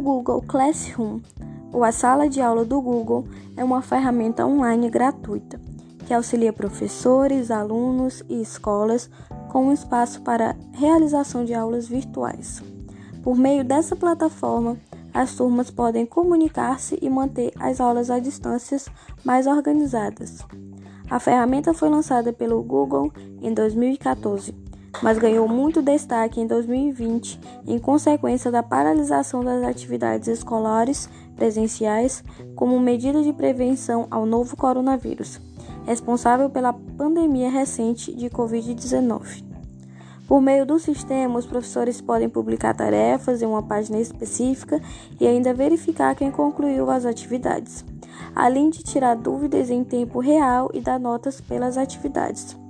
Google Classroom, ou a sala de aula do Google, é uma ferramenta online gratuita que auxilia professores, alunos e escolas com um espaço para realização de aulas virtuais. Por meio dessa plataforma, as turmas podem comunicar-se e manter as aulas à distância mais organizadas. A ferramenta foi lançada pelo Google em 2014, mas ganhou muito destaque em 2020 em consequência da paralisação das atividades escolares presenciais como medida de prevenção ao novo coronavírus, responsável pela pandemia recente de Covid-19. Por meio do sistema, os professores podem publicar tarefas em uma página específica e ainda verificar quem concluiu as atividades, além de tirar dúvidas em tempo real e dar notas pelas atividades.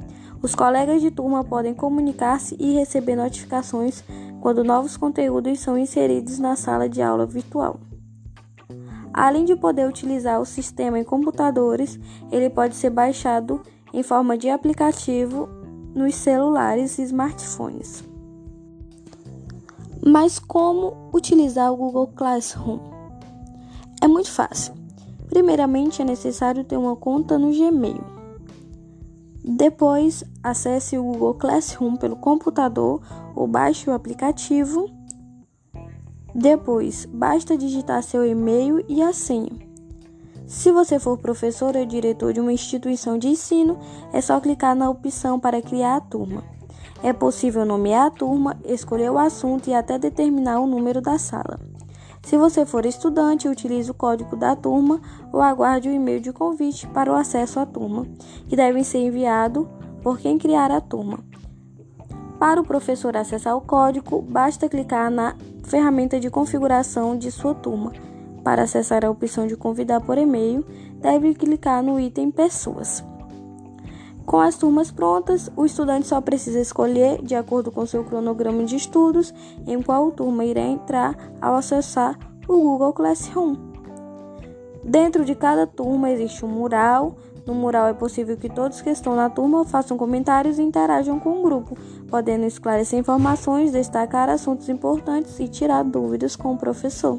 Os colegas de turma podem comunicar-se e receber notificações quando novos conteúdos são inseridos na sala de aula virtual. Além de poder utilizar o sistema em computadores, ele pode ser baixado em forma de aplicativo nos celulares e smartphones. Mas como utilizar o Google Classroom? É muito fácil. Primeiramente, é necessário ter uma conta no Gmail. Depois, acesse o Google Classroom pelo computador ou baixe o aplicativo. Depois, basta digitar seu e-mail e a senha. Se você for professor ou diretor de uma instituição de ensino, é só clicar na opção para criar a turma. É possível nomear a turma, escolher o assunto e até determinar o número da sala. Se você for estudante, utilize o código da turma ou aguarde o e-mail de convite para o acesso à turma, que deve ser enviado por quem criar a turma. Para o professor acessar o código, basta clicar na ferramenta de configuração de sua turma para acessar a opção de convidar por e-mail, deve clicar no item Pessoas. Com as turmas prontas, o estudante só precisa escolher, de acordo com seu cronograma de estudos, em qual turma irá entrar ao acessar o Google Classroom. Dentro de cada turma existe um mural. No mural é possível que todos que estão na turma façam comentários e interajam com o grupo, podendo esclarecer informações, destacar assuntos importantes e tirar dúvidas com o professor.